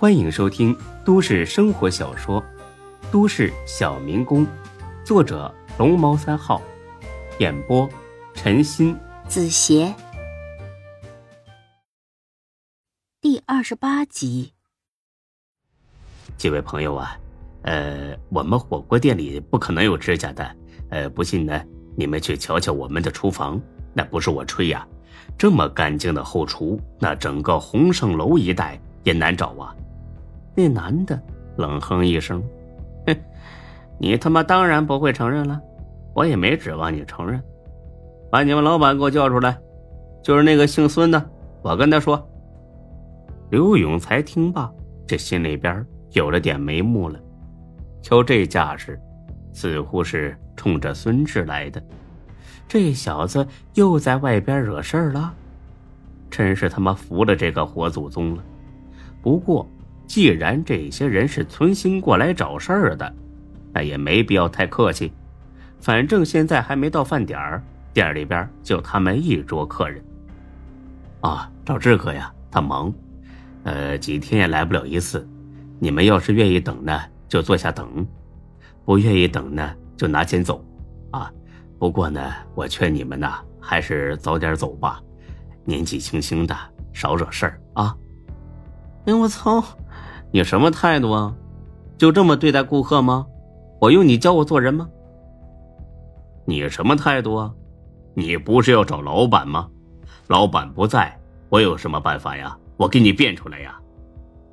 欢迎收听都市生活小说《都市小民工》，作者龙猫三号，演播陈鑫、子邪，第二十八集。几位朋友啊，呃，我们火锅店里不可能有指甲的，呃，不信呢，你们去瞧瞧我们的厨房，那不是我吹呀，这么干净的后厨，那整个鸿盛楼一带也难找啊。那男的冷哼一声：“哼，你他妈当然不会承认了，我也没指望你承认。把你们老板给我叫出来，就是那个姓孙的，我跟他说。”刘永才听罢，这心里边有了点眉目了，瞧这架势，似乎是冲着孙志来的。这小子又在外边惹事儿了，真是他妈服了这个活祖宗了。不过。既然这些人是存心过来找事儿的，那也没必要太客气。反正现在还没到饭点儿，店里边就他们一桌客人。啊，赵志哥呀，他忙，呃，几天也来不了一次。你们要是愿意等呢，就坐下等；不愿意等呢，就拿钱走。啊，不过呢，我劝你们呐，还是早点走吧。年纪轻轻的，少惹事儿啊。哎，我操！你什么态度啊？就这么对待顾客吗？我用你教我做人吗？你什么态度啊？你不是要找老板吗？老板不在，我有什么办法呀？我给你变出来呀！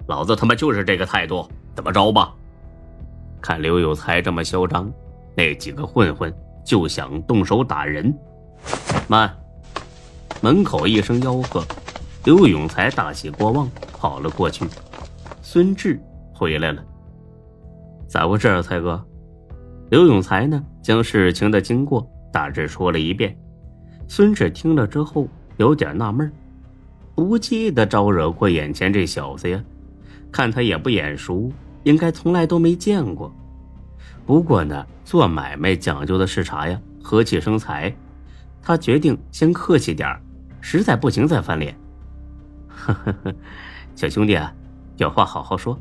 老子他妈就是这个态度，怎么着吧？看刘有才这么嚣张，那几个混混就想动手打人。慢！门口一声吆喝，刘永才大喜过望，跑了过去。孙志回来了，咋回事啊，才哥？刘永才呢，将事情的经过大致说了一遍。孙志听了之后有点纳闷不记得招惹过眼前这小子呀，看他也不眼熟，应该从来都没见过。不过呢，做买卖讲究的是啥呀？和气生财。他决定先客气点实在不行再翻脸。呵呵呵，小兄弟啊。有话好好说，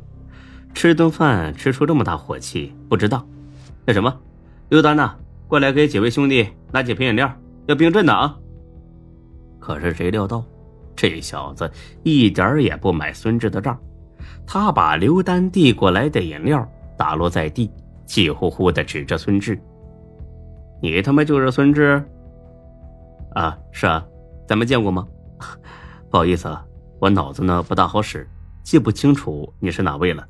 吃顿饭吃出这么大火气，不知道。那什么，刘丹呐，过来给几位兄弟拿几瓶饮料，要冰镇的啊。可是谁料到，这小子一点也不买孙志的账，他把刘丹递过来的饮料打落在地，气呼呼的指着孙志：“你他妈就是孙志？啊，是啊，咱们见过吗？不好意思啊，我脑子呢不大好使。”记不清楚你是哪位了，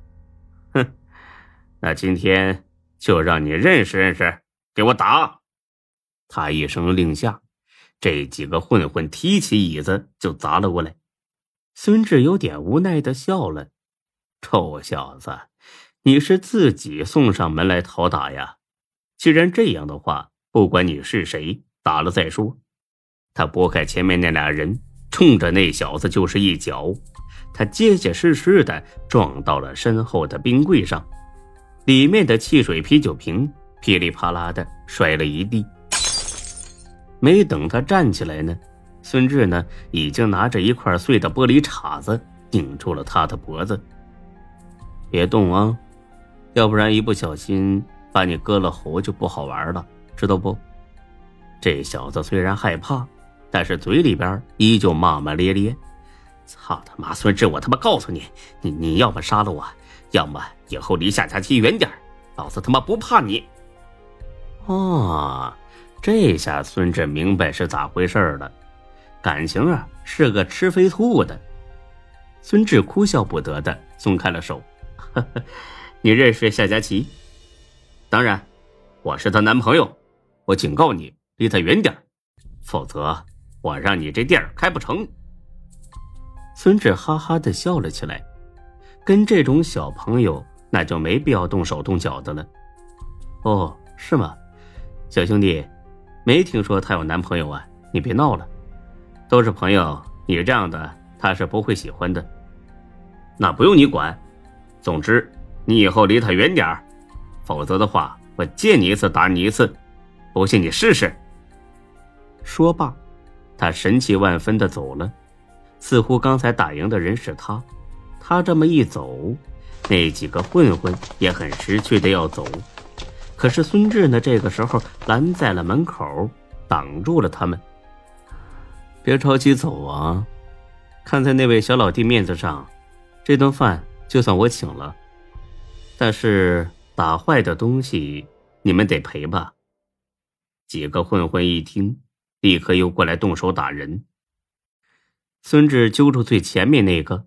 哼，那今天就让你认识认识，给我打！他一声令下，这几个混混提起椅子就砸了过来。孙志有点无奈的笑了：“臭小子，你是自己送上门来讨打呀？既然这样的话，不管你是谁，打了再说。”他拨开前面那俩人，冲着那小子就是一脚。他结结实实的撞到了身后的冰柜上，里面的汽水啤酒瓶噼里啪啦的摔了一地。没等他站起来呢，孙志呢已经拿着一块碎的玻璃碴子顶住了他的脖子。别动啊，要不然一不小心把你割了喉就不好玩了，知道不？这小子虽然害怕，但是嘴里边依旧骂骂咧咧。操他妈！孙志，我他妈告诉你，你你要么杀了我，要么以后离夏家琪远点老子他妈不怕你。哦，这下孙志明白是咋回事了，感情啊是个吃飞兔的。孙志哭笑不得的松开了手，呵呵，你认识夏佳琪？当然，我是她男朋友。我警告你，离她远点否则我让你这店开不成。孙志哈哈的笑了起来，跟这种小朋友，那就没必要动手动脚的了。哦，是吗，小兄弟，没听说她有男朋友啊？你别闹了，都是朋友，你这样的她是不会喜欢的。那不用你管，总之你以后离她远点否则的话，我见你一次打你一次，不信你试试。说罢，他神气万分的走了。似乎刚才打赢的人是他，他这么一走，那几个混混也很识趣的要走。可是孙志呢，这个时候拦在了门口，挡住了他们。别着急走啊！看在那位小老弟面子上，这顿饭就算我请了。但是打坏的东西，你们得赔吧？几个混混一听，立刻又过来动手打人。孙志揪住最前面那个，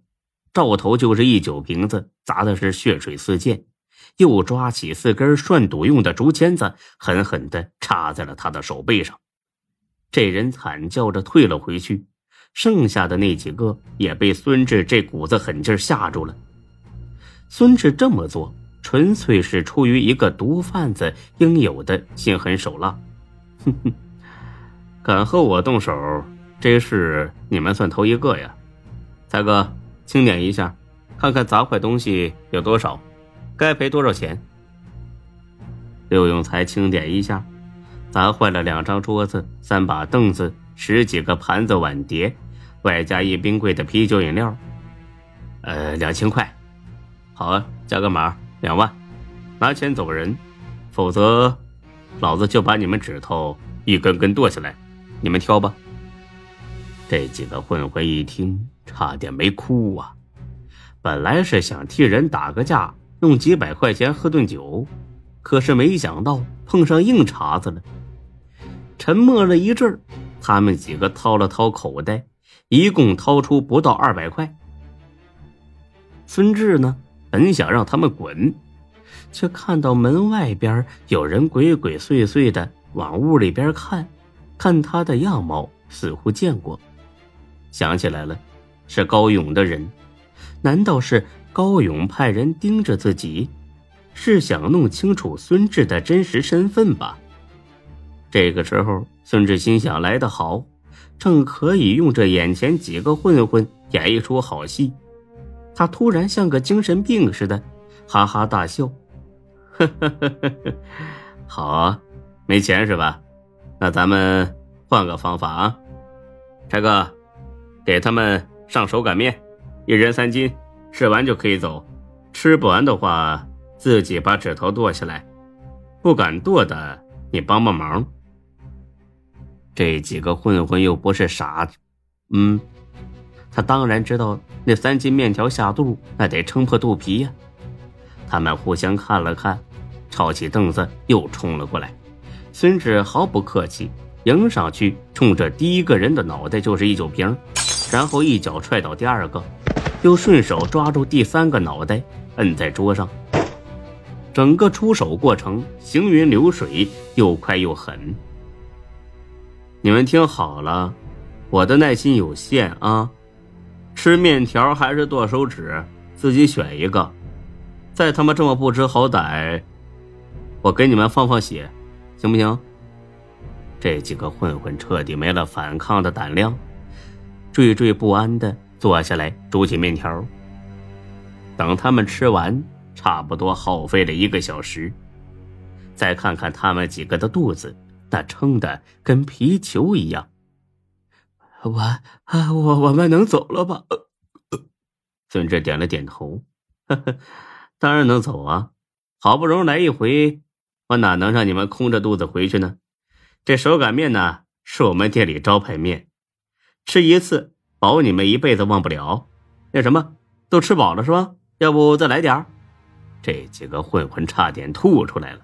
照头就是一酒瓶子，砸的是血水四溅。又抓起四根涮肚用的竹签子，狠狠的插在了他的手背上。这人惨叫着退了回去，剩下的那几个也被孙志这股子狠劲吓住了。孙志这么做，纯粹是出于一个毒贩子应有的心狠手辣。哼哼，敢和我动手，这事你们算头一个呀！大哥，清点一下，看看砸坏东西有多少。该赔多少钱？刘永才清点一下，砸坏了两张桌子、三把凳子、十几个盘子碗碟，外加一冰柜的啤酒饮料。呃，两千块。好啊，加个码，两万。拿钱走人，否则老子就把你们指头一根根剁下来。你们挑吧。这几个混混一听，差点没哭啊！本来是想替人打个架。弄几百块钱喝顿酒，可是没想到碰上硬茬子了。沉默了一阵他们几个掏了掏口袋，一共掏出不到二百块。孙志呢，本想让他们滚，却看到门外边有人鬼鬼祟祟的往屋里边看，看他的样貌似乎见过，想起来了，是高勇的人，难道是？高勇派人盯着自己，是想弄清楚孙志的真实身份吧？这个时候，孙志心想：来得好，正可以用这眼前几个混混演一出好戏。他突然像个精神病似的，哈哈大笑：“呵呵呵呵呵，好啊，没钱是吧？那咱们换个方法啊，柴哥，给他们上手擀面，一人三斤。”吃完就可以走，吃不完的话，自己把指头剁下来。不敢剁的，你帮帮忙。这几个混混又不是傻子，嗯，他当然知道那三斤面条下肚，那得撑破肚皮呀。他们互相看了看，抄起凳子又冲了过来。孙志毫不客气，迎上去，冲着第一个人的脑袋就是一酒瓶，然后一脚踹倒第二个。又顺手抓住第三个脑袋，摁在桌上。整个出手过程行云流水，又快又狠。你们听好了，我的耐心有限啊！吃面条还是剁手指，自己选一个。再他妈这么不知好歹，我给你们放放血，行不行？这几个混混彻底没了反抗的胆量，惴惴不安的。坐下来煮起面条。等他们吃完，差不多耗费了一个小时。再看看他们几个的肚子，那撑的跟皮球一样。我啊，我我们能走了吧？孙志点了点头，呵呵，当然能走啊！好不容易来一回，我哪能让你们空着肚子回去呢？这手擀面呢，是我们店里招牌面，吃一次。保你们一辈子忘不了。那什么，都吃饱了是吧？要不再来点儿这几个混混差点吐出来了，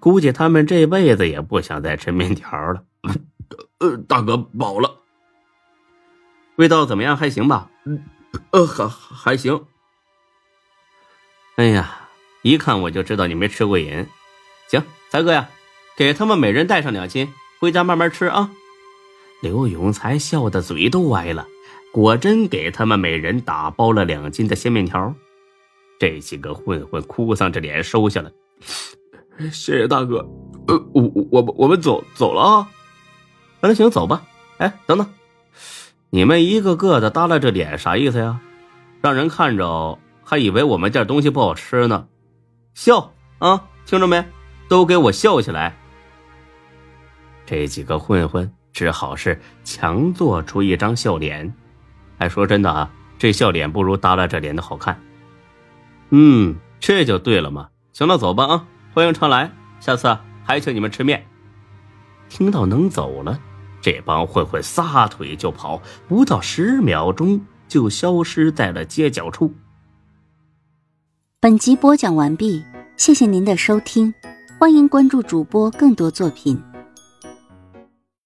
估计他们这辈子也不想再吃面条了。呃，大哥饱了，味道怎么样？还行吧？呃，还还行。哎呀，一看我就知道你没吃过瘾。行，才哥呀，给他们每人带上两斤，回家慢慢吃啊。刘永才笑得嘴都歪了，果真给他们每人打包了两斤的鲜面条。这几个混混哭丧着脸收下了，谢谢大哥。呃，我我我们走走了啊。那行走吧。哎，等等，你们一个个的耷拉着脸，啥意思呀？让人看着还以为我们这东西不好吃呢。笑啊，听着没？都给我笑起来。这几个混混。只好是强做出一张笑脸，哎，说真的啊，这笑脸不如耷拉着脸的好看。嗯，这就对了嘛。行了，走吧啊，欢迎常来，下次还请你们吃面。听到能走了，这帮混混撒腿就跑，不到十秒钟就消失在了街角处。本集播讲完毕，谢谢您的收听，欢迎关注主播更多作品。